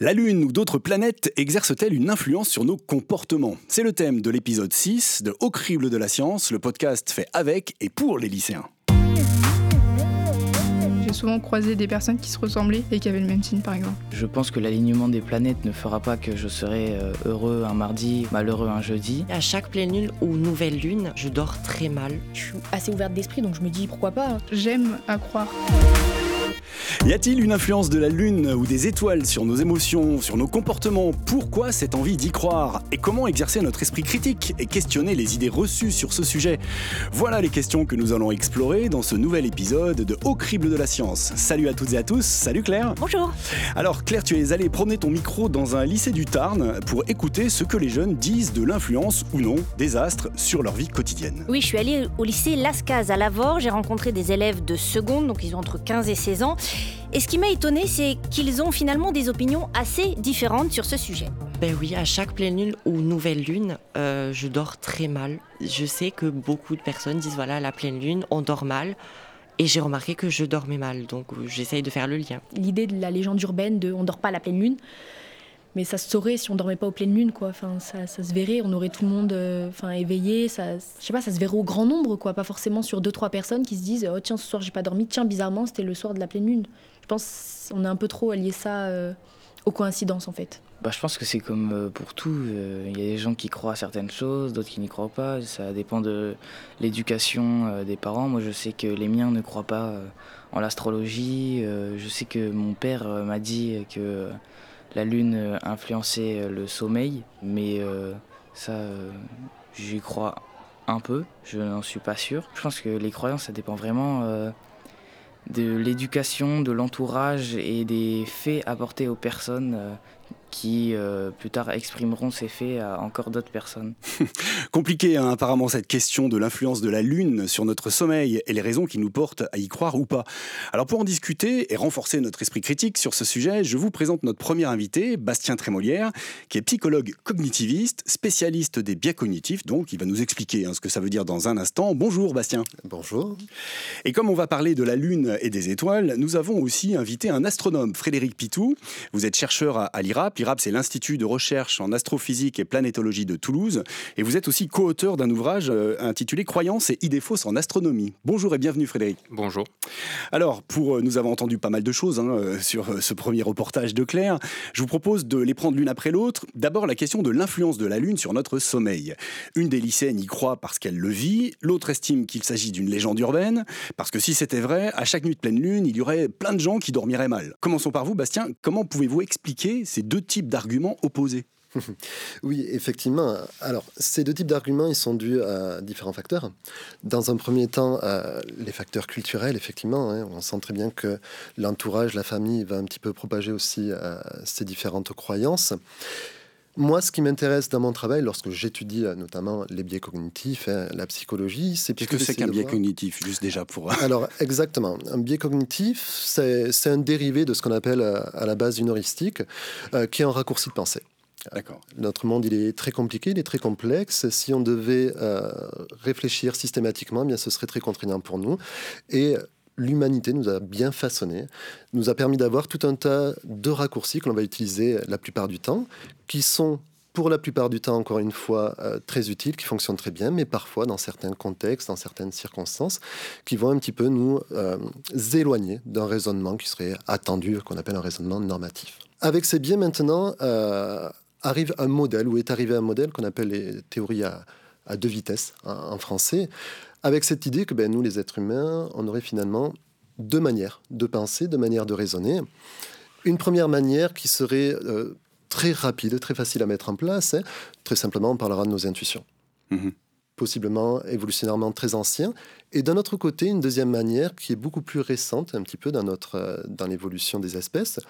La Lune ou d'autres planètes exercent-elles une influence sur nos comportements? C'est le thème de l'épisode 6 de Au crible de la science, le podcast fait avec et pour les lycéens. J'ai souvent croisé des personnes qui se ressemblaient et qui avaient le même signe par exemple. Je pense que l'alignement des planètes ne fera pas que je serai euh, heureux un mardi, malheureux un jeudi. À chaque pleine lune ou nouvelle lune, je dors très mal. Je suis assez ouverte d'esprit donc je me dis pourquoi pas. hein. J'aime à croire. Y a-t-il une influence de la Lune ou des étoiles sur nos émotions, sur nos comportements? Pourquoi cette envie d'y croire? Et comment exercer notre esprit critique et questionner les idées reçues sur ce sujet? Voilà les questions que nous allons explorer dans ce nouvel épisode de Au crible de la science. Salut à toutes et à tous, salut Claire Bonjour Alors Claire, tu es allée promener ton micro dans un lycée du Tarn pour écouter ce que les jeunes disent de l'influence ou non des astres sur leur vie quotidienne. Oui, je suis allée au lycée Lascaz à Lavore. J'ai rencontré des élèves de seconde, donc ils ont entre 15 et 16 ans. Et ce qui m'a étonné, c'est qu'ils ont finalement des opinions assez différentes sur ce sujet. Ben oui, à chaque pleine lune ou nouvelle lune, euh, je dors très mal. Je sais que beaucoup de personnes disent voilà, la pleine lune, on dort mal. Et j'ai remarqué que je dormais mal, donc j'essaye de faire le lien. L'idée de la légende urbaine de on dort pas à la pleine lune. Mais ça se saurait si on dormait pas aux pleines lunes, quoi. Enfin, ça, ça se verrait, on aurait tout le monde euh, éveillé. Ça, je sais pas, ça se verrait au grand nombre, quoi. Pas forcément sur deux, trois personnes qui se disent Oh, tiens, ce soir, j'ai pas dormi. Tiens, bizarrement, c'était le soir de la pleine lune. Je pense qu'on a un peu trop allié ça euh, aux coïncidences, en fait. Bah, je pense que c'est comme euh, pour tout. Il y a des gens qui croient à certaines choses, d'autres qui n'y croient pas. Ça dépend de l'éducation des parents. Moi, je sais que les miens ne croient pas en l'astrologie. Je sais que mon père m'a dit que la lune euh, influençait euh, le sommeil, mais euh, ça, j'y crois un peu. Je n'en suis pas sûr. Je pense que les croyances, ça dépend vraiment. de l'éducation, de l'entourage et des faits apportés aux personnes qui euh, plus tard exprimeront ces faits à encore d'autres personnes. Compliqué hein, apparemment cette question de l'influence de la Lune sur notre sommeil et les raisons qui nous portent à y croire ou pas. Alors pour en discuter et renforcer notre esprit critique sur ce sujet, je vous présente notre premier invité, Bastien Trémolière, qui est psychologue cognitiviste, spécialiste des biais cognitifs, donc il va nous expliquer hein, ce que ça veut dire dans un instant. Bonjour Bastien. Bonjour. Et comme on va parler de la Lune et des étoiles, nous avons aussi invité un astronome, Frédéric Pitou. Vous êtes chercheur à, à l'IRAP. L'IRAP, c'est l'Institut de recherche en astrophysique et planétologie de Toulouse. Et vous êtes aussi co-auteur d'un ouvrage euh, intitulé Croyances et idées fausses en astronomie. Bonjour et bienvenue Frédéric. Bonjour. Alors, pour, euh, nous avons entendu pas mal de choses hein, euh, sur ce premier reportage de Claire. Je vous propose de les prendre l'une après l'autre. D'abord, la question de l'influence de la Lune sur notre sommeil. Une des lycéennes y croit parce qu'elle le vit, l'autre estime qu'il s'agit d'une légende urbaine, parce que si c'était vrai, à chaque nuit de pleine Lune, il y aurait plein de gens qui dormiraient mal. Commençons par vous, Bastien. Comment pouvez-vous expliquer ces deux types d'arguments opposés Oui, effectivement. Alors, ces deux types d'arguments, ils sont dus à différents facteurs. Dans un premier temps, euh, les facteurs culturels, effectivement. hein. on sent très bien que l'entourage, la famille va un petit peu propager aussi euh, ces différentes croyances. Moi, ce qui m'intéresse dans mon travail, lorsque j'étudie euh, notamment les biais cognitifs, hein, la psychologie, c'est Qu'est-ce que c'est qu'un biais voir- cognitif, juste déjà pour... Alors, exactement. Un biais cognitif, c'est un dérivé de ce qu'on appelle euh, à la base une heuristique, euh, qui est un raccourci de pensée. D'accord. Notre monde, il est très compliqué, il est très complexe. Si on devait euh, réfléchir systématiquement, eh bien, ce serait très contraignant pour nous. Et l'humanité nous a bien façonné, nous a permis d'avoir tout un tas de raccourcis que l'on va utiliser la plupart du temps, qui sont pour la plupart du temps, encore une fois, euh, très utiles, qui fonctionnent très bien, mais parfois, dans certains contextes, dans certaines circonstances, qui vont un petit peu nous euh, éloigner d'un raisonnement qui serait attendu, qu'on appelle un raisonnement normatif. Avec ces biais, maintenant, euh, arrive un modèle, ou est arrivé un modèle qu'on appelle les théories à, deux vitesses en français, avec cette idée que ben, nous, les êtres humains, on aurait finalement deux manières de penser, deux manières de raisonner. Une première manière qui serait euh, très rapide, très facile à mettre en place, hein. très simplement, on parlera de nos intuitions. Mhm. Possiblement évolutionnairement très ancien. Et d'un autre côté, une deuxième manière qui est beaucoup plus récente, un petit peu dans, notre, euh, dans l'évolution des espèces,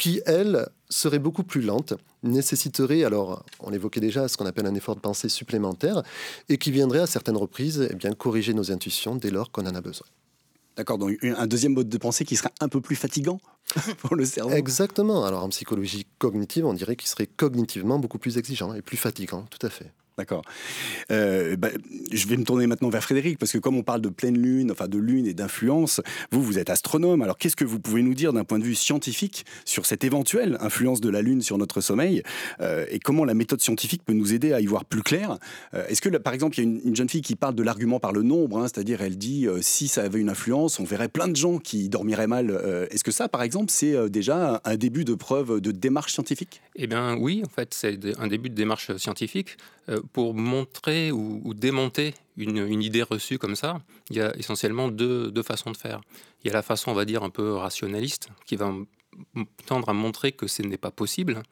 qui, elle, serait beaucoup plus lente, nécessiterait, alors on l'évoquait déjà, ce qu'on appelle un effort de pensée supplémentaire, et qui viendrait à certaines reprises eh bien, corriger nos intuitions dès lors qu'on en a besoin. D'accord, donc un deuxième mode de pensée qui serait un peu plus fatigant pour le cerveau. Exactement. Alors en psychologie cognitive, on dirait qu'il serait cognitivement beaucoup plus exigeant et plus fatigant, tout à fait. D'accord. Euh, bah, je vais me tourner maintenant vers Frédéric, parce que comme on parle de pleine lune, enfin de lune et d'influence, vous, vous êtes astronome. Alors qu'est-ce que vous pouvez nous dire d'un point de vue scientifique sur cette éventuelle influence de la lune sur notre sommeil euh, et comment la méthode scientifique peut nous aider à y voir plus clair euh, Est-ce que, par exemple, il y a une, jeune fille qui parle de l'argument par le nombre, hein, c'est-à-dire elle dit si ça avait une influence, on verrait plein de gens qui dormiraient mal. Est-ce que ça, par exemple, c'est déjà un début de preuve de démarche scientifique? Eh bien oui, en fait, c'est un début de démarche scientifique pour montrer ou, démonter une, idée reçue comme ça, il y a essentiellement deux, façons de faire. Il y a la façon, on va dire, un peu rationaliste, qui va tendre à montrer que ce n'est pas possible.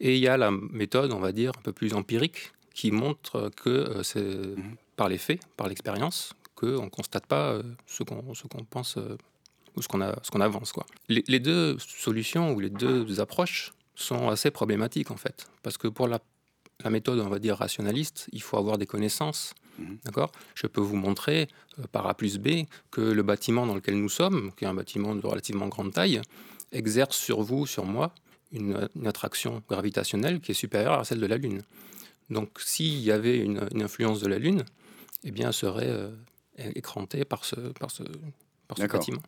Et il y a la méthode, on va dire, un peu plus empirique, qui montre que euh, c'est mhm. par les faits, par l'expérience, qu'on ne constate pas euh, ce qu'on pense euh, ou ce qu'on avance. Quoi. Les, les, deux solutions ou les deux approches sont assez problématiques en fait. Parce que pour la la méthode, on va dire, rationaliste, il faut avoir des connaissances. Mhm. D'accord? Je peux vous montrer euh, par A plus B que le bâtiment dans lequel nous sommes, qui est un bâtiment de relativement grande taille, exerce sur vous, sur moi, une, attraction gravitationnelle qui est supérieure à celle de la Lune. Donc s'il y avait une, influence de la Lune, eh bien, elle serait euh, écrantée par ce, par ce, par ce bâtiment.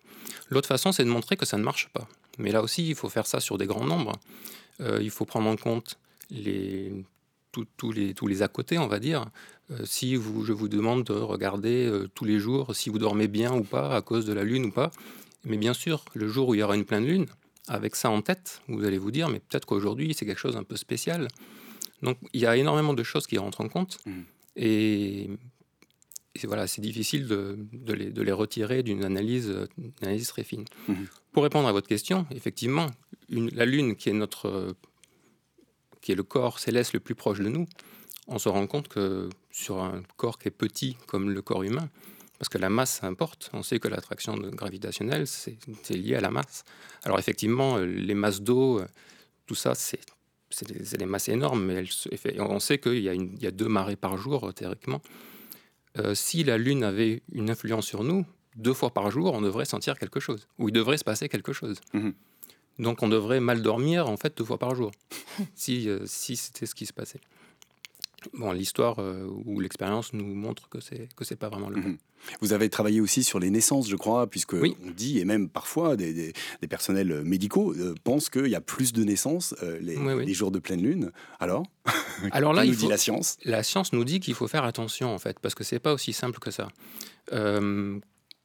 L'autre façon, c'est de montrer que ça ne marche pas. Mais là aussi, il faut faire ça sur des grands nombres. Euh, il faut prendre en compte les tous les, tous les à côté, on va dire. Euh, si vous, je vous demande de regarder euh, tous les jours si vous dormez bien ou pas à cause de la lune ou pas, mais bien sûr, le jour où il y aura une pleine lune, avec ça en tête, vous allez vous dire, mais peut-être qu'aujourd'hui c'est quelque chose un peu spécial. Donc il y a énormément de choses qui rentrent en compte, mmh. et, voilà, c'est difficile de, de, les, de, les, retirer d'une analyse, analyse, très fine. Mmh. Pour répondre à votre question, effectivement, une, la lune qui est notre qui est le corps céleste le plus proche de nous, on se rend compte que sur un corps qui est petit comme le corps humain, parce que la masse importe, on sait que l'attraction gravitationnelle, c'est lié à la masse. Alors effectivement, les masses d'eau, tout ça, c'est des, masses énormes, mais on sait qu'il y, y, a deux marées par jour, théoriquement. Euh, si la Lune avait une influence sur nous, deux fois par jour, on devrait sentir quelque chose, ou il devrait se passer quelque chose. Mmh donc on devrait mal dormir en fait deux fois par jour, si, euh, si c'était ce qui se passait. Bon, l'histoire euh, ou l'expérience nous montre que c'est que c'est pas vraiment le cas. Mhm. Vous avez travaillé aussi sur les naissances, je crois, puisque on dit et même parfois des, des, personnels médicaux euh, pensent qu'il y a plus de naissances les, jours de pleine lune. Alors, alors là, il nous dit la science? La science nous dit qu'il faut faire attention en fait, parce que c'est pas aussi simple que ça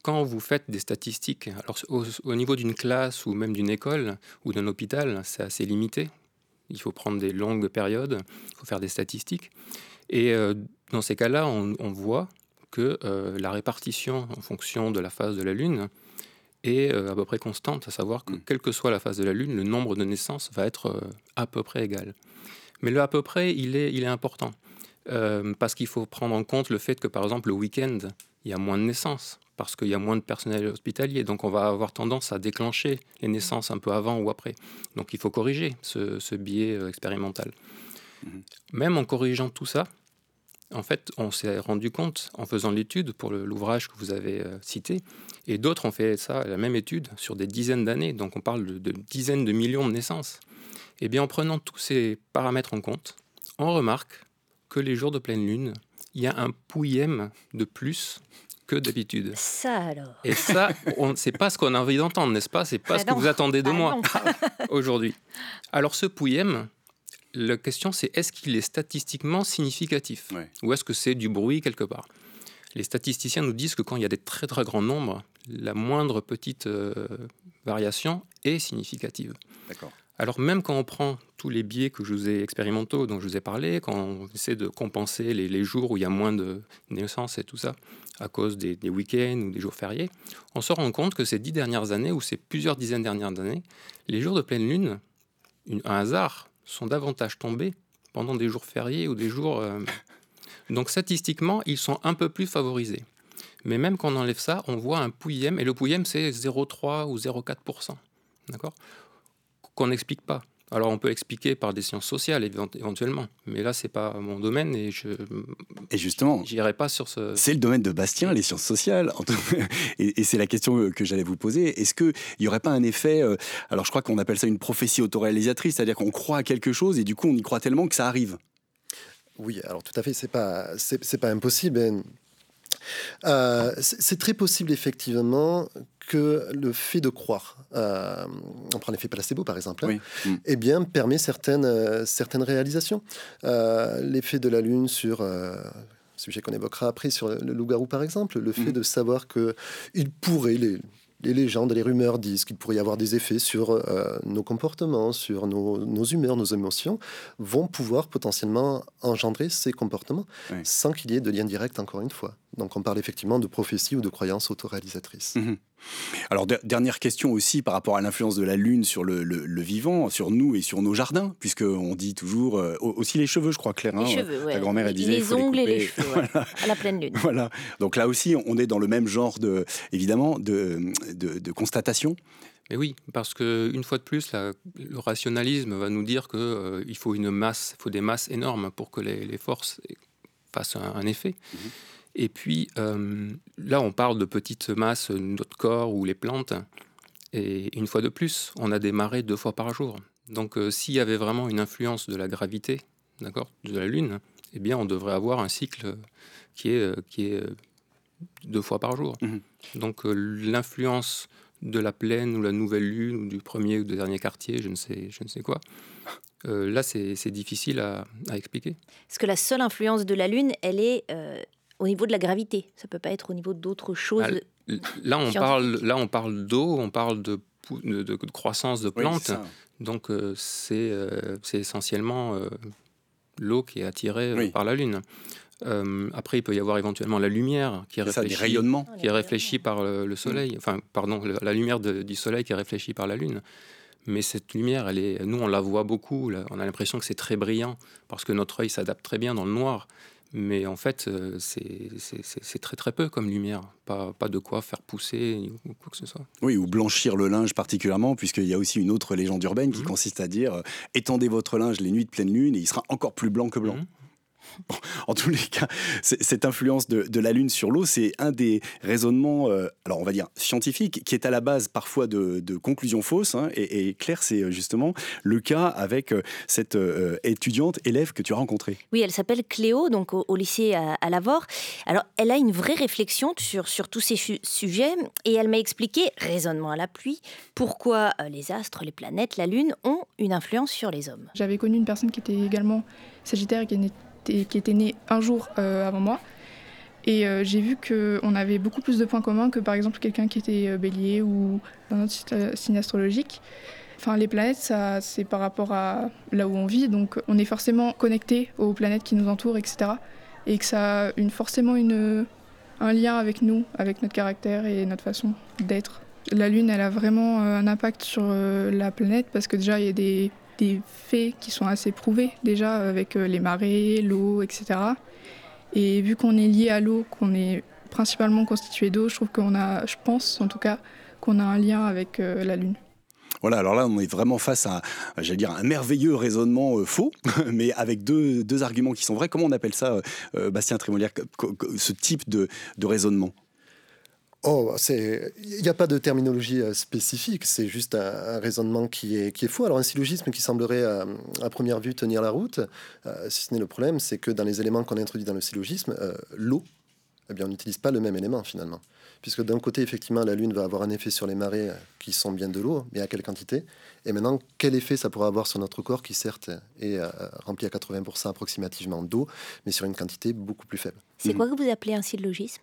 quand vous faites des statistiques, alors au, niveau d'une classe ou même d'une école ou d'un hôpital, c'est assez limité. Il faut prendre des longues périodes, il faut faire des statistiques. Et euh, dans ces cas-là, on, voit que euh, la répartition en fonction de la phase de la Lune est euh, à peu près constante, à savoir que mm. quelle que soit la phase de la Lune, le nombre de naissances va être à peu près égal. Mais le à peu près, il est, il est important. parce qu'il faut prendre en compte le fait que, par exemple, le week-end, il y a moins de naissances parce qu'il y a moins de personnel hospitalier. Donc on va avoir tendance à déclencher les naissances un peu avant ou après. Donc il faut corriger ce, biais euh, expérimental. Mhm. Même en corrigeant tout ça, en fait, on s'est rendu compte en faisant l'étude pour l'ouvrage que vous avez euh, cité, et d'autres ont fait ça, la même étude, sur des dizaines d'années, donc on parle de, de, dizaines de millions de naissances. Et eh bien en prenant tous ces paramètres en compte, on remarque que les jours de pleine lune, il y a un pouillème de plus que d'habitude. Ça alors. Et ça, c'est pas ce qu'on a envie d'entendre, n'est-ce pas? C'est pas ce que vous attendez de ah moi aujourd'hui. Alors ce pouillème, la question c'est est-ce qu'il est statistiquement significatif? Ou est-ce que c'est du bruit quelque part? Les statisticiens nous disent que quand il y a des très très grands nombres, la moindre petite euh, variation est significative. D'accord. Alors même quand on prend tous les biais que je vous ai expérimentaux, dont je vous ai parlé, quand on essaie de compenser les, jours où il y a moins de naissances et tout ça, à cause des, week-ends ou des jours fériés, on se rend compte que ces dix dernières années, ou ces plusieurs dizaines dernières années, les jours de pleine lune, un hasard, sont davantage tombés pendant des jours fériés ou des jours... Euh, donc statistiquement, ils sont un peu plus favorisés. Mais même quand on enlève ça, on voit un pouillème, et le pouillème c'est 0,3 ou 0,4%. D'accord? Qu'on n'explique pas. Alors on peut expliquer par des sciences sociales éventuellement, mais là c'est pas mon domaine et je et justement j'irai pas sur ce. C'est le domaine de Bastien, les sciences sociales, et, c'est la question que j'allais vous poser. Est-ce que il y aurait pas un effet euh, Alors je crois qu'on appelle ça une prophétie autoréalisatrice, c'est-à-dire qu'on croit à quelque chose et du coup on y croit tellement que ça arrive. Oui, alors tout à fait, c'est pas, c'est pas impossible. Euh, c'est très possible effectivement que le fait de croire, euh, on prend l'effet placebo par exemple, hein, mm. eh bien permet certaines, euh, certaines réalisations. L'effet de la lune sur sujet qu'on évoquera après sur le loup-garou par exemple, le fait mm. de savoir que il pourrait, les, les légendes, les rumeurs disent qu'il pourrait y avoir des effets sur euh, nos comportements, sur nos, humeurs, nos émotions, vont pouvoir potentiellement engendrer ces comportements sans qu'il y ait de lien direct, encore une fois. Donc on parle effectivement de prophétie ou de croyance autoréalisatrice. Mhm. Alors dernière question aussi par rapport à l'influence de la Lune sur le, vivant, sur nous et sur nos jardins, puisque on dit toujours euh, aussi les cheveux, je crois Claire. Les hein, cheveux, Ta grand-mère elle disait les ongles et les cheveux, à la pleine lune. Voilà. Donc là aussi, on est dans le même genre de, évidemment, de, de, constatation. Mais oui, parce que une fois de plus, le rationalisme va nous dire qu'il euh, il faut une masse, il faut des masses énormes pour que les, forces fassent un, effet. Mhm. Et puis euh, là, on parle de petites masses, notre corps ou les plantes. Et une fois de plus, on a des marées deux fois par jour. Donc euh, s'il y avait vraiment une influence de la gravité, d'accord, de la Lune, eh bien on devrait avoir un cycle qui est, euh, qui est deux fois par jour. Mhm. Donc l'influence de la pleine ou la nouvelle lune ou du premier ou du dernier quartier, je ne sais, je ne sais quoi. là, c'est difficile à, expliquer. Est-ce que la seule influence de la lune, elle est au niveau de la gravité. Ça peut pas être au niveau d'autres choses. Ah, là, on parle, là, on parle d'eau, on parle de, de, croissance de plantes. Donc, euh, euh, c'est essentiellement euh, l'eau qui est attirée par la Lune. après, il peut y avoir éventuellement la lumière qui est réfléchie, rayonnements. qui est réfléchie par le, Soleil. Mm. Enfin, pardon, la lumière du Soleil qui est réfléchie par la Lune. Mais cette lumière, elle est, nous, on la voit beaucoup. On a l'impression que c'est très brillant parce que notre œil s'adapte très bien dans le noir. Mais en fait, euh, c'est très très peu comme lumière. Pas, pas de quoi faire pousser ou quoi que ce soit. Oui, ou blanchir le linge particulièrement, puisqu'il y a aussi une autre légende urbaine qui mhm. consiste à dire euh, étendez votre linge les nuits de pleine lune et il sera encore plus blanc que blanc. En tous les cas, cette influence de, la Lune sur l'eau, c'est un des raisonnements, euh, alors on va dire scientifiques, qui est à la base parfois de, conclusions fausses. Hein, et, Claire, c'est euh, justement le cas avec euh, cette étudiante, élève que tu as rencontrée. Oui, elle s'appelle Cléo, donc au, lycée à, à, Lavore. Alors, elle a une vraie réflexion sur, sur tous ces sujets et elle m'a expliqué, raisonnement à la pluie, pourquoi les astres, les planètes, la Lune ont une influence sur les hommes. J'avais connu une personne qui était également Sagittaire et qui qui était né un jour euh, avant moi. Et euh, j'ai vu qu'on avait beaucoup plus de points communs que par exemple quelqu'un qui était euh, bélier ou un autre signe astrologique. Enfin, les planètes, c'est par rapport à là où on vit, donc on est forcément connecté aux planètes qui nous entourent, etc. Et que ça a une, forcément une, un lien avec nous, avec notre caractère et notre façon d'être. La Lune, elle a vraiment un impact sur la planète parce que déjà, il y a des des faits qui sont assez prouvés déjà avec euh, les marées, l'eau, etc. Et vu qu'on est lié à l'eau, qu'on est principalement constitué d'eau, je trouve qu'on a, je pense en tout cas, qu'on a un lien avec euh, la Lune. Voilà, alors là, on est vraiment face à, j'allais dire, un merveilleux raisonnement euh, faux, mais avec deux, deux, arguments qui sont vrais. Comment on appelle ça, Bastien Trémolière, ce type de, de raisonnement? Oh, il n'y a pas de terminologie euh, spécifique, c'est juste un, raisonnement qui est, qui est faux. Alors un syllogisme qui semblerait euh, à, première vue tenir la route, euh, si ce n'est le problème, c'est que dans les éléments qu'on introduit dans le syllogisme, l'eau, eh bien, on n'utilise pas le même élément finalement. Puisque d'un côté, effectivement, la Lune va avoir un effet sur les marées qui sont bien de l'eau, mais à quelle quantité Et maintenant, quel effet ça pourra avoir sur notre corps qui, certes, est rempli à 80% approximativement d'eau, mais sur une quantité beaucoup plus faible C'est quoi que vous appelez un syllogisme?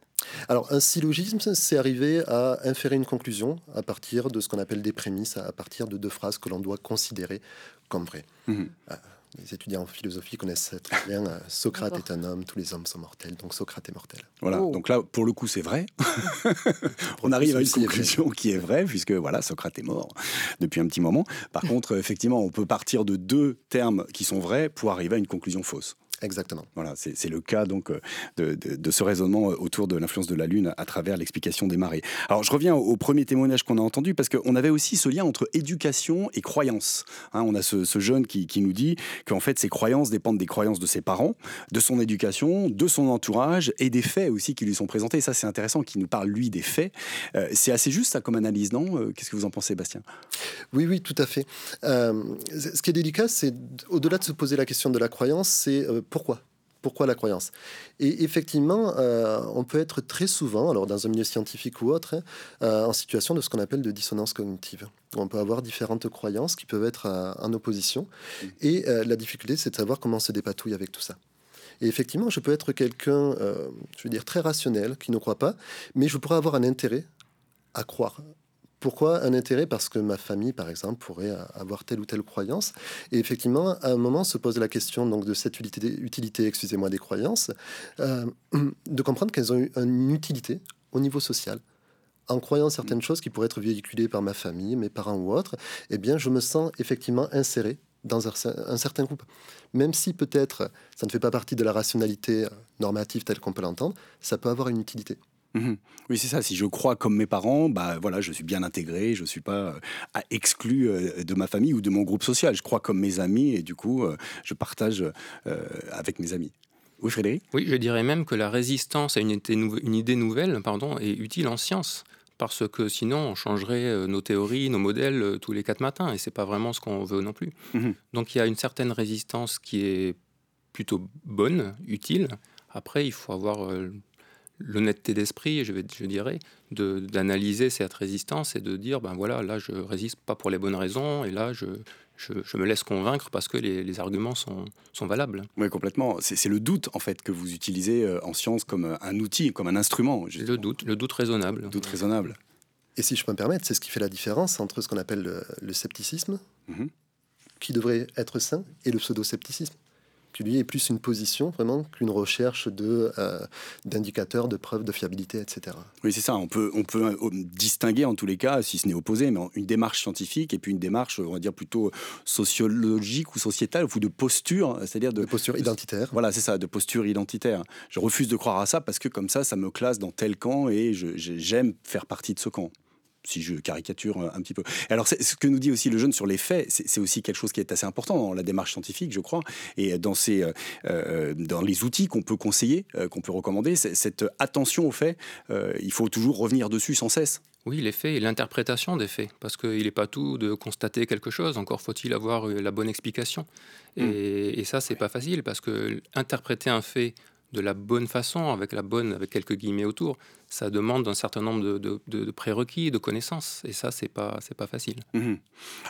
Alors, un syllogisme, c'est arriver à inférer une conclusion à partir de ce qu'on appelle des prémices, à partir de deux phrases que l'on doit considérer comme vraies. Mhm. Euh, les étudiants en philosophie connaissent très bien euh, Socrate est un homme, tous les hommes sont mortels, donc Socrate est mortel. Voilà, oh. donc là, pour le coup, c'est vrai. On arrive à une conclusion qui est vraie, puisque voilà, Socrate est mort depuis un petit moment. Par contre, effectivement, on peut partir de deux termes qui sont vrais pour arriver à une conclusion fausse. Exactement. Voilà, c'est le cas donc euh, de, de, ce raisonnement euh, autour de l'influence de la Lune à travers l'explication des marées. Alors je reviens au, premier témoignage qu'on a entendu parce qu'on avait aussi ce lien entre éducation et croyance. Hein, on a ce, ce jeune qui, qui, nous dit qu'en fait ses croyances dépendent des croyances de ses parents, de son éducation, de son entourage et des faits aussi qui lui sont présentés. ça c'est intéressant qu'il nous parle lui des faits. Euh, c'est assez juste ça comme analyse, non? Qu'est-ce que vous en pensez, Bastien? Oui, oui, tout à fait. ce qui est délicat, c'est au-delà de se poser la question de la croyance, c'est pourquoi? Pourquoi la croyance? Et effectivement, euh, on peut être très souvent, alors dans un milieu scientifique ou autre, hein, euh, en situation de ce qu'on appelle de dissonance cognitive. On peut avoir différentes croyances qui peuvent être euh, en opposition. Mmh. Et la difficulté, c'est de savoir comment on se dépatouille avec tout ça. Et effectivement, je peux être quelqu'un, je veux dire, très rationnel, qui ne croit pas, mais je pourrais avoir un intérêt à croire pourquoi un intérêt? Parce que ma famille, par exemple, pourrait avoir telle ou telle croyance. Et effectivement, à un moment se pose la question donc, de cette utilité, excusez-moi, des croyances, euh, de comprendre qu'elles ont une utilité au niveau social. En croyant certaines choses qui pourraient être véhiculées par ma famille, mes parents ou autres, eh bien, je me sens effectivement inséré dans un certain groupe. Même si peut-être ça ne fait pas partie de la rationalité normative telle qu'on peut l'entendre, ça peut avoir une utilité. Mmh oui, c'est ça. Si je crois comme mes parents, bah voilà, je suis bien intégré, je ne suis pas euh, exclu euh, de ma famille ou de mon groupe social. Je crois comme mes amis et du coup, euh, je partage avec mes amis. Oui, Frédéric? Oui, je dirais même que la résistance à une, une idée nouvelle pardon, est utile en science parce que sinon on changerait nos théories, nos modèles tous les quatre matins, et c'est pas vraiment ce qu'on veut non plus. Mmh Donc il y a une certaine résistance qui est plutôt bonne, utile. Après, il faut avoir l'honnêteté d'esprit, je, je dirais, d'analyser cette résistance et de dire, ben voilà, là je résiste pas pour les bonnes raisons, et là je, je, me laisse convaincre parce que les, arguments sont, sont, valables. Oui, complètement. C'est le doute, en fait, que vous utilisez euh, en science comme un outil, comme un instrument. Le doute, le doute raisonnable. doute raisonnable. Et si je peux me permettre, c'est ce qui fait la différence entre ce qu'on appelle le, scepticisme, mhm. qui devrait être sain, et le pseudo-scepticisme qui lui est plus une position vraiment qu'une recherche de euh, d'indicateurs, de preuves de fiabilité, etc. Oui, c'est ça. On peut on peut euh, distinguer en tous les cas, si ce n'est opposé, mais une démarche scientifique et puis une démarche, on va dire plutôt sociologique ou sociétale ou de posture, c'est-à-dire de, posture identitaire. Voilà, c'est ça, de posture identitaire. Je refuse de croire à ça parce que comme ça, ça me classe dans tel camp et j'aime faire partie de ce camp si je caricature un petit peu. Alors, ce que nous dit aussi le jeune sur les faits, c'est aussi quelque chose qui est assez important dans la démarche scientifique, je crois, et dans, ces, euh, euh, dans les outils qu'on peut conseiller, euh, qu'on peut recommander, cette attention aux faits, il faut toujours revenir dessus sans cesse. Oui, les faits et l'interprétation des faits, parce qu'il n'est pas tout de constater quelque chose, encore faut-il avoir la bonne explication. Et, hmm. et ça, c'est pas facile, parce que interpréter un fait de la bonne façon, avec la bonne, avec quelques guillemets autour, ça demande un certain nombre de, prérequis, de connaissances, et ça, c'est pas, pas facile. Mhm.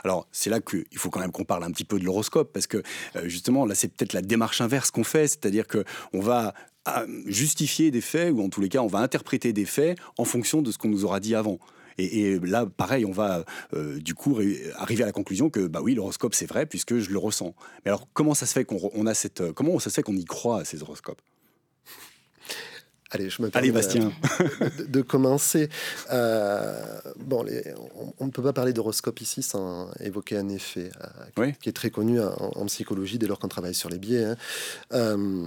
Alors, c'est là qu'il faut quand même qu'on parle un petit peu de l'horoscope, parce que euh, justement, là, c'est peut-être la démarche inverse qu'on fait, c'est-à-dire que on va euh, justifier des faits, ou en tous les cas, on va interpréter des faits en fonction de ce qu'on nous aura dit avant. Et, là, pareil, on va euh, du coup arriver à la conclusion que bah oui, l'horoscope c'est vrai puisque je le ressens. Mais alors, comment ça se fait qu'on a cette, comment ça se fait qu'on y croit à ces horoscopes? Allez, je me Allez, Bastien. De, commencer. Euh, bon, on, ne peut pas parler d'horoscope ici sans évoquer un effet euh, qui est très connu en, psychologie dès lors qu'on travaille sur les biais. Hein. Euh,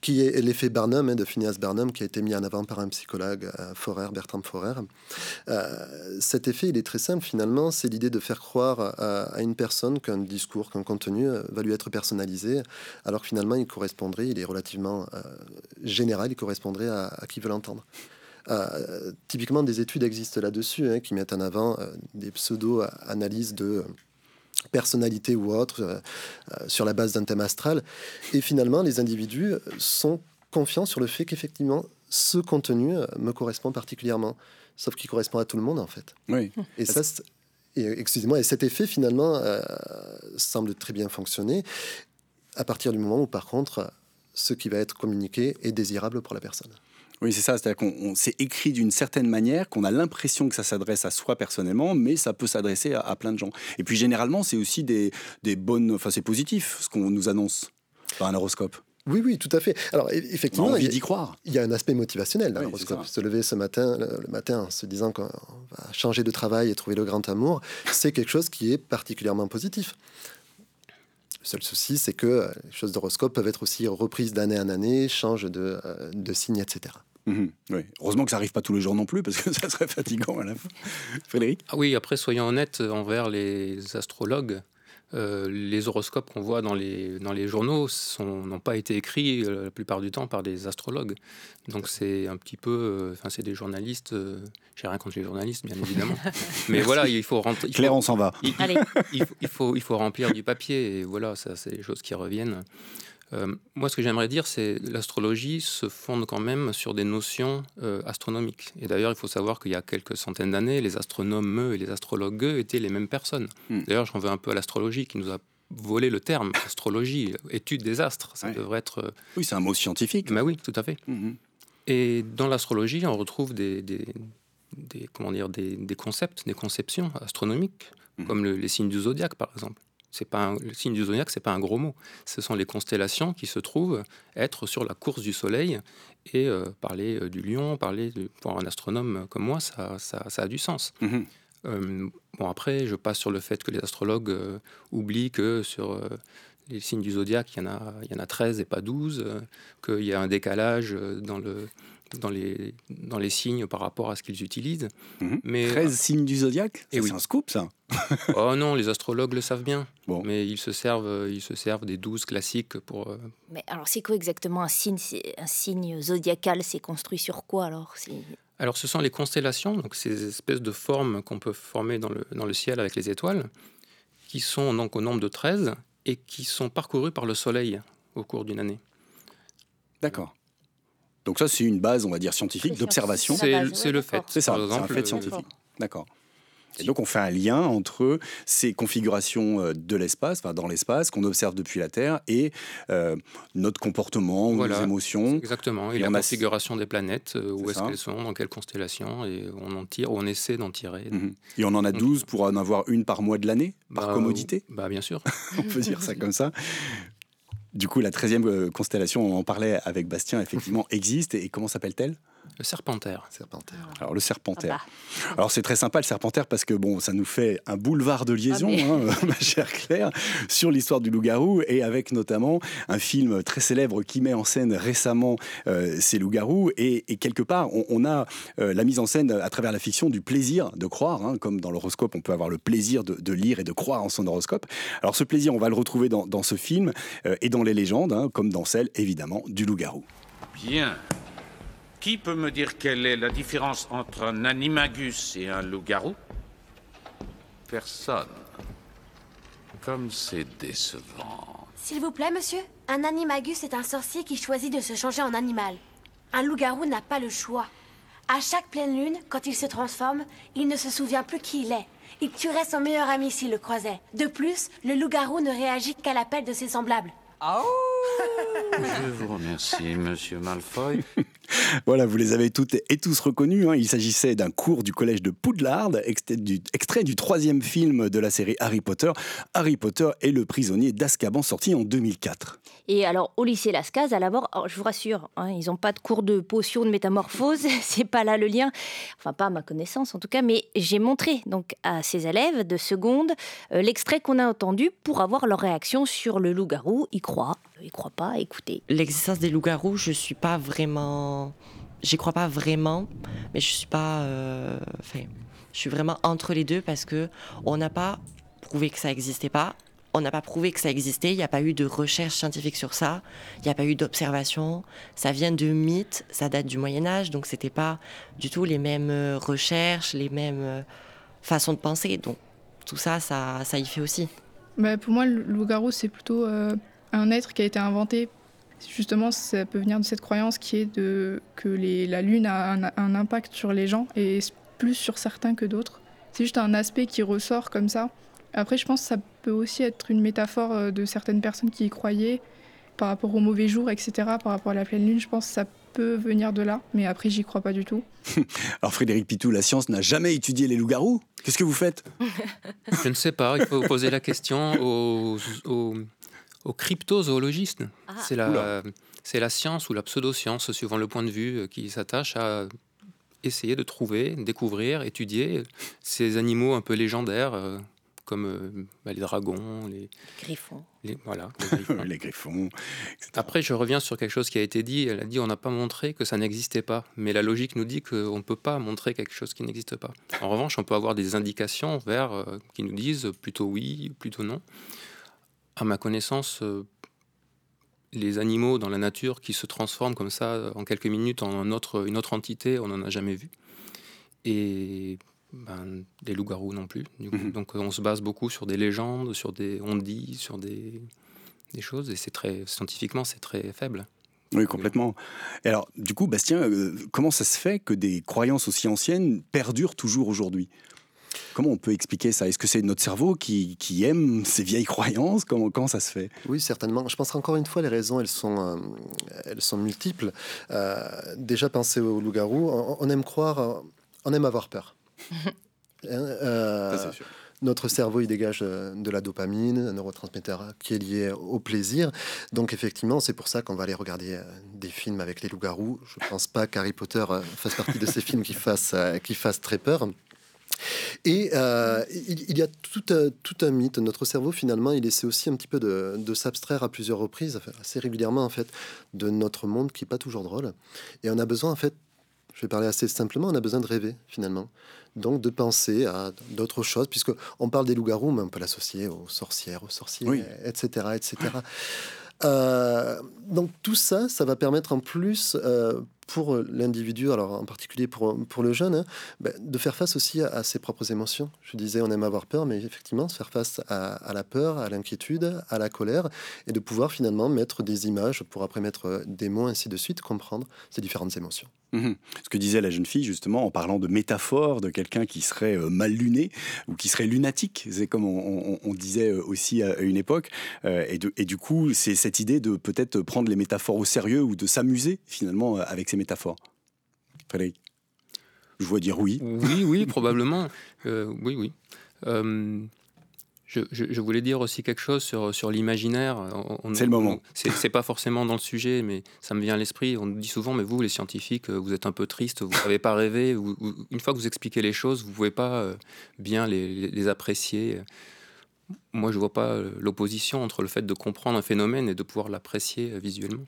qui est l'effet Barnum, hein, de Phineas Barnum, qui a été mis en avant par un psychologue, euh, Forer, Bertrand Forer. Euh, cet effet, il est très simple finalement, c'est l'idée de faire croire à, une personne qu'un discours, qu'un contenu euh, va lui être personnalisé, alors que finalement il correspondrait, il est relativement général, il correspondrait à, qui veut l'entendre. typiquement, des études existent là-dessus hein, qui mettent en avant des pseudo-analyses de personnalité ou autre, euh, euh, sur la base d'un thème astral. Et finalement, les individus sont confiants sur le fait qu'effectivement, ce contenu euh, me correspond particulièrement, sauf qu'il correspond à tout le monde en fait. Oui. Et ça, excusez-moi, et cet effet finalement semble très bien fonctionner à partir du moment où par contre, ce qui va être communiqué est désirable pour la personne. Oui, c'est ça. C'est-à-dire qu'on s'est écrit d'une certaine manière, qu'on a l'impression que ça s'adresse à soi personnellement, mais ça peut s'adresser à, plein de gens. Et puis généralement, c'est aussi des, des bonnes. Enfin, c'est positif ce qu'on nous annonce par un horoscope. Oui, oui, tout à fait. Alors, effectivement, envie d'y croire. Il y a un aspect motivationnel dans l'horoscope. Se lever ce matin, le, matin, en se disant qu'on va changer de travail et trouver le grand amour, c'est quelque chose qui est particulièrement positif. Le seul souci, c'est que les choses d'horoscope peuvent être aussi reprises d'année en année, changent de, euh, de signes, etc. Oui. Heureusement que ça n'arrive pas tous les jours non plus, parce que ça serait fatigant à la fin. Frédéric? Ah Oui, après, soyons honnêtes envers les astrologues. Euh, les horoscopes qu'on voit dans les, dans les journaux n'ont pas été écrits euh, la plupart du temps par des astrologues. Donc c'est un petit peu, euh, enfin c'est des journalistes. J'ai rien contre les journalistes, bien évidemment. Mais voilà, il faut rentrer. Claire, on s'en va. Il, il, faut, il, faut, il faut remplir du papier et voilà, ça c'est les choses qui reviennent. Euh, moi, ce que j'aimerais dire, c'est l'astrologie se fonde quand même sur des notions euh, astronomiques. Et d'ailleurs, il faut savoir qu'il y a quelques centaines d'années, les astronomes et les astrologues étaient les mêmes personnes. Hmm. D'ailleurs, j'en veux un peu à l'astrologie qui nous a volé le terme astrologie, étude des astres. Ça Ouais. devrait être. euh, Oui, c'est un mot scientifique. bah oui, tout à fait. Mhm. Et dans l'astrologie, on retrouve des, des, des- comment dire, des, des concepts, des conceptions astronomiques, comme le- les signes du zodiaque, par exemple. C'est pas un- le signe du zodiaque, c'est pas un gros mot. Ce sont les constellations qui se trouvent être sur la course du Soleil. Et euh, parler euh, du lion, parler de- pour un astronome comme moi, ça, ça, ça a du sens. Mhm. Euh, bon, après, je passe sur le fait que les astrologues oublient que sur les signes du zodiaque, il y, en a, il y en a 13 et pas 12, euh, qu'il y a un décalage dans, le, dans, les, dans les signes par rapport à ce qu'ils utilisent. Mhm. Mais, 13 signes du zodiaque Eh oui. C'est un scoop, ça. oh non, les astrologues le savent bien. Bon. Mais ils se servent, euh, ils se servent des 12 classiques pour... euh, Mais alors, c'est quoi exactement un signe? C'est un signe zodiacal C'est construit sur quoi alors? Alors, ce sont les constellations, donc ces espèces de formes qu'on peut former dans le, dans le ciel avec les étoiles, qui sont donc au nombre de 13 et qui sont parcourues par le Soleil au cours d'une année. D'accord. Donc ça, c'est une base, on va dire, scientifique d'observation. C'est le fait. C'est ça, c'est un fait euh, scientifique. D'accord. Et donc on fait un lien entre ces configurations euh, de l'espace, enfin dans l'espace, qu'on observe depuis la Terre, et euh, notre comportement, ou Voilà. nos émotions. Exactement. Et, Et la on a- configuration des planètes, euh, où est-ce qu'elles sont, dans quelle constellation, et on en tire, on essaie d'en tirer. Mhm. Et on en a 12 pour en avoir une par mois de l'année, par Bah, commodité, Bah bien sûr. on peut dire ça comme ça. Du coup, la 13e euh, constellation, on en parlait avec Bastien, effectivement, existe. Et comment s'appelle-t-elle? Le serpentaire. Serpentaire. Alors, le Serpentaire. Ah bah. Alors c'est très sympa le Serpentaire parce que bon, ça nous fait un boulevard de liaison, Ah, mais- hein, ma chère Claire, sur l'histoire du loup-garou et avec notamment un film très célèbre qui met en scène récemment euh, ces loups-garous et, et quelque part on, on a euh, la mise en scène à travers la fiction du plaisir de croire, hein, comme dans l'horoscope on peut avoir le plaisir de, de lire et de croire en son horoscope. Alors ce plaisir on va le retrouver dans, dans ce film euh, et dans les légendes, hein, comme dans celle évidemment du loup-garou. Bien. Qui peut me dire quelle est la différence entre un animagus et un loup-garou? Personne. Comme c'est décevant. S'il vous plaît, monsieur, un animagus est un sorcier qui choisit de se changer en animal. Un loup-garou n'a pas le choix. À chaque pleine lune, quand il se transforme, il ne se souvient plus qui il est. Il tuerait son meilleur ami s'il le croisait. De plus, le loup-garou ne réagit qu'à l'appel de ses semblables. Je vous remercie, monsieur Malfoy. Voilà, vous les avez toutes et tous reconnus. hein. Il s'agissait d'un cours du collège de Poudlard, extrait du, extrait du troisième film de la série Harry Potter, Harry Potter et le prisonnier d'Azkaban, sorti en 2004. Et alors, au lycée Lascaz, à l'abord, alors, je vous rassure, hein, ils n'ont pas de cours de potions de métamorphose, c'est pas là le lien, enfin pas à ma connaissance en tout cas, mais j'ai montré donc à ces élèves de seconde euh, l'extrait qu'on a entendu pour avoir leur réaction sur le loup-garou. Ils croient, ils croient pas, écoutez. L'existence des loups-garous, je suis pas vraiment. J'y crois pas vraiment, mais je suis pas. euh, Enfin, je suis vraiment entre les deux parce que on n'a pas prouvé que ça existait pas. On n'a pas prouvé que ça existait. Il n'y a pas eu de recherche scientifique sur ça. Il n'y a pas eu d'observation. Ça vient de mythes. Ça date du Moyen Âge, donc c'était pas du tout les mêmes euh, recherches, les mêmes euh, façons de penser. Donc tout ça, ça, ça y fait aussi. Bah, pour moi, le loup-garou, c'est plutôt euh, un être qui a été inventé. Justement, ça peut venir de cette croyance qui est de, que les, la lune a un, un impact sur les gens et plus sur certains que d'autres. C'est juste un aspect qui ressort comme ça. Après, je pense que ça peut aussi être une métaphore euh, de certaines personnes qui y croyaient par rapport au mauvais jour, etc., par rapport à la pleine lune. Je pense que ça peut venir de là, mais après, j'y crois pas du tout. Alors Frédéric Pitou, la science n'a jamais étudié les loups-garous Qu'est-ce que vous faites? Je ne sais pas, il faut poser la question aux, aux, aux cryptozoologistes. Ah. c'est la, c'est la science ou la pseudo-science, suivant le point de vue, euh, qui s'attache à essayer de trouver, découvrir, étudier ces animaux un peu légendaires, euh, comme euh, bah, les dragons, les, Griffon. les- voilà, les griffons. Les griffons. Après, je reviens sur quelque chose qui a été dit. Elle a dit on n'a pas montré que ça n'existait pas. Mais la logique nous dit qu'on ne peut pas montrer quelque chose qui n'existe pas. En revanche, on peut avoir des indications vers, euh, qui nous disent plutôt oui, plutôt non. À ma connaissance, euh, les animaux dans la nature qui se transforment comme ça euh, en quelques minutes en un autre, une autre entité, on n'en a jamais vu. Et ben, des loups-garous non plus. du coup. Mhm. Donc euh, on se base beaucoup sur des légendes, sur des on dit, sur des, des choses et c'est très scientifiquement c'est très faible. Oui, complètement. Et alors, du coup, Bastien, euh, comment ça se fait que des croyances aussi anciennes perdurent toujours aujourd'hui? Comment on peut expliquer ça? Est-ce que c'est notre cerveau qui, aime ces vieilles croyances? Comment, comment ça se fait? Oui, certainement. Je pense encore une fois, les raisons, elles sont, euh, elles sont multiples. Euh, déjà, penser au loup-garou, on, aime croire, on aime avoir peur. Hein, sûr notre cerveau, il dégage euh, de la dopamine, un neurotransmetteur qui est lié au plaisir. Donc effectivement, c'est pour ça qu'on va aller regarder euh, des films avec les loups-garous. Je ne pense pas qu'Harry Potter euh, fasse partie de ces films qui fassent, qui fassent très peur. Et il, y a tout, tout, un mythe. Notre cerveau, finalement, il essaie aussi un petit peu de, de s'abstraire à plusieurs reprises, assez régulièrement, en fait, de notre monde qui n'est pas toujours drôle. Et on a besoin, en fait, je vais parler assez simplement, on a besoin de rêver, finalement donc de penser à d'autres choses, puisque on parle des loups-garous, mais on peut l'associer aux sorcières, aux sorciers, etc., etc. Euh, donc tout ça, ça va permettre en plus euh, pour l'individu, alors en particulier pour, pour le jeune, hein, ben, de faire face aussi à, ses propres émotions. Je disais, on aime avoir peur, mais effectivement, se faire face à, la peur, à l'inquiétude, à la colère, et de pouvoir finalement mettre des images pour après mettre des mots, ainsi de suite, comprendre ces différentes émotions. Mhm. Ce que disait la jeune fille, justement, en parlant de métaphore, de quelqu'un qui serait euh, mal luné ou qui serait lunatique, c'est comme on, disait euh, aussi à une époque. Euh, et, et, du coup, c'est cette idée de peut-être prendre les métaphores au sérieux ou de s'amuser finalement avec ces métaphores. Frédéric? Je vois dire oui. Oui, oui, probablement. oui, oui. Je, voulais dire aussi quelque chose sur, sur l'imaginaire. C'est le moment. C'est pas forcément dans le sujet, mais ça me vient à l'esprit. On nous dit souvent, mais vous, les scientifiques, euh, vous êtes un peu triste, vous n'avez pas rêvé. une fois que vous expliquez les choses, vous ne pouvez pas euh, bien les, les, apprécier. Moi, je ne vois pas euh, l'opposition entre le fait de comprendre un phénomène et de pouvoir l'apprécier visuellement.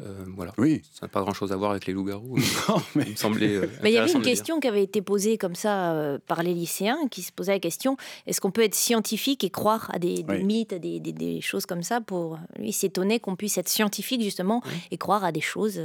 Euh, voilà. Oui. Ça n'a pas grand-chose à voir avec les loups-garous. mais... Il semblait. Euh, mais il y avait une question qui avait été posée comme ça euh, par les lycéens, qui se posait la question est-ce qu'on peut être scientifique et croire à des, mythes, à des, des, choses comme ça pour lui s'étonner qu'on puisse être scientifique justement et croire à des choses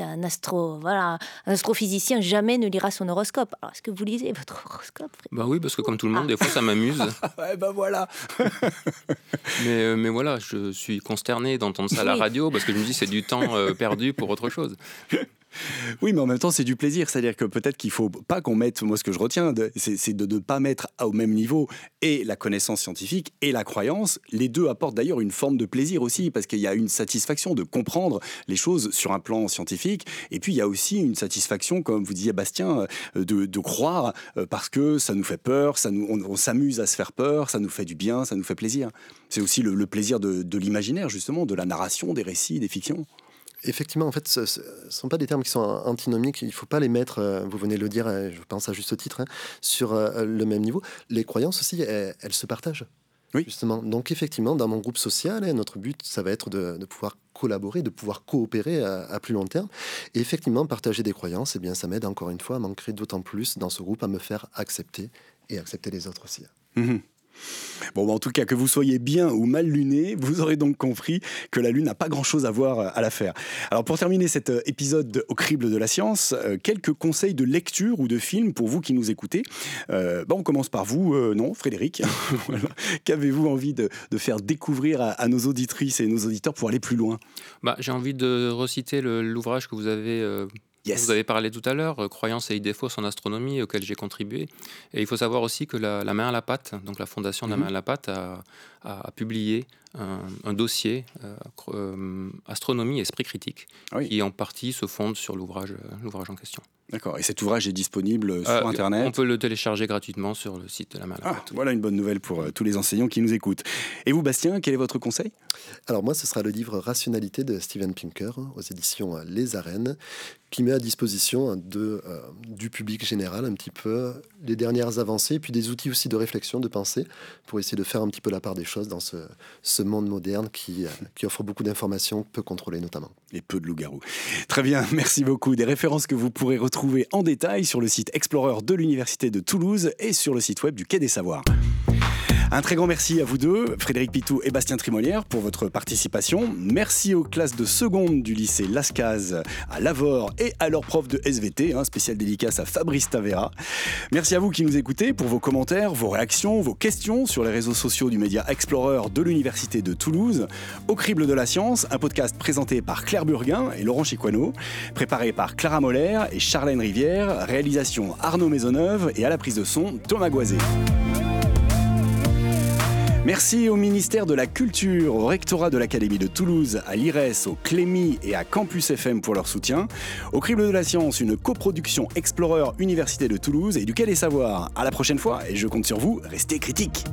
un astro, voilà, un astrophysicien jamais ne lira son horoscope. Alors, est-ce que vous lisez votre horoscope Bah oui, parce que comme tout le monde, des fois, ça m'amuse. ouais, bah voilà. mais, euh, mais voilà, je suis consterné d'entendre ça à la radio parce que je me dis c'est du temps euh, perdu pour autre chose. Oui, mais en même temps, c'est du plaisir. C'est-à-dire que peut-être qu'il faut pas qu'on mette, moi, ce que je retiens, c'est de ne pas mettre au même niveau et la connaissance scientifique et la croyance. Les deux apportent d'ailleurs une forme de plaisir aussi, parce qu'il y a une satisfaction de comprendre les choses sur un plan scientifique. Et puis, il y a aussi une satisfaction, comme vous disiez, Bastien, euh, de, croire, euh, parce que ça nous fait peur, ça nous, on, s'amuse à se faire peur, ça nous fait du bien, ça nous fait plaisir. C'est aussi le, plaisir de l'imaginaire, justement, de la narration, des récits, des fictions effectivement, en fait, ce ne sont pas des termes qui sont antinomiques. Il ne faut pas les mettre, euh, vous venez de le dire, euh, je pense à juste titre, hein, sur euh, le même niveau. Les croyances aussi, elles, se partagent. Oui. Justement. Donc, effectivement, dans mon groupe social, hein, notre but, ça va être de, pouvoir collaborer, de pouvoir coopérer à, plus long terme. Et effectivement, partager des croyances, eh bien, ça m'aide encore une fois à m'ancrer d'autant plus dans ce groupe, à me faire accepter et accepter les autres aussi. Mmh Bon, en tout cas, que vous soyez bien ou mal luné, vous aurez donc compris que la Lune n'a pas grand-chose à voir euh, à l'affaire. Alors, pour terminer cet euh, épisode au crible de la science, euh, quelques conseils de lecture ou de film pour vous qui nous écoutez. Bah, on commence par vous, non, Frédéric Qu'avez-vous envie de, faire découvrir à, nos auditrices et nos auditeurs pour aller plus loin? Bah, J'ai envie de reciter l'ouvrage que vous avez vous avez parlé tout à l'heure, euh, croyances et idées fausses en astronomie auxquelles j'ai contribué. Et il faut savoir aussi que la, main à la pâte, donc la fondation de la mhm. main à la pâte, a, publié un, dossier euh, euh, astronomie esprit critique, ah qui en partie se fonde sur l'ouvrage en question. D'accord. Et cet ouvrage est disponible sur Internet On peut le télécharger gratuitement sur le site de la la ah. Voilà une bonne nouvelle pour tous les enseignants qui nous écoutent. Et vous, Bastien, quel est votre conseil? Alors moi, ce sera le livre Rationalité de Steven Pinker aux éditions Les Arènes, qui met à disposition de, euh, du public général un petit peu les dernières avancées, puis des outils aussi de réflexion, de pensée, pour essayer de faire un petit peu la part des choses dans ce, ce monde moderne qui, euh, qui offre beaucoup d'informations, peu contrôlées notamment. Et peu de loups-garous. Très bien, merci beaucoup. Des références que vous pourrez retrouver en détail sur le site Explorer de l'Université de Toulouse et sur le site web du Quai des Savoirs. Un très grand merci à vous deux, Frédéric Pitou et Bastien Trimolière, pour votre participation. Merci aux classes de seconde du lycée Lascaz à Lavore et à leur prof de SVT, spécial dédicace à Fabrice Tavera. Merci à vous qui nous écoutez pour vos commentaires, vos réactions, vos questions sur les réseaux sociaux du média Explorer de l'Université de Toulouse. Au crible de la science, un podcast présenté par Claire Burguin et Laurent Chiquano, préparé par Clara Moller et Charlène Rivière, réalisation Arnaud Maisonneuve et à la prise de son Thomas Goisé. Merci au ministère de la Culture, au rectorat de l'Académie de Toulouse, à l'IRES, au Clémy et à Campus FM pour leur soutien. Au Crible de la Science, une coproduction Explorer Université de Toulouse et du Quai des Savoirs. À la prochaine fois et je compte sur vous, restez critiques.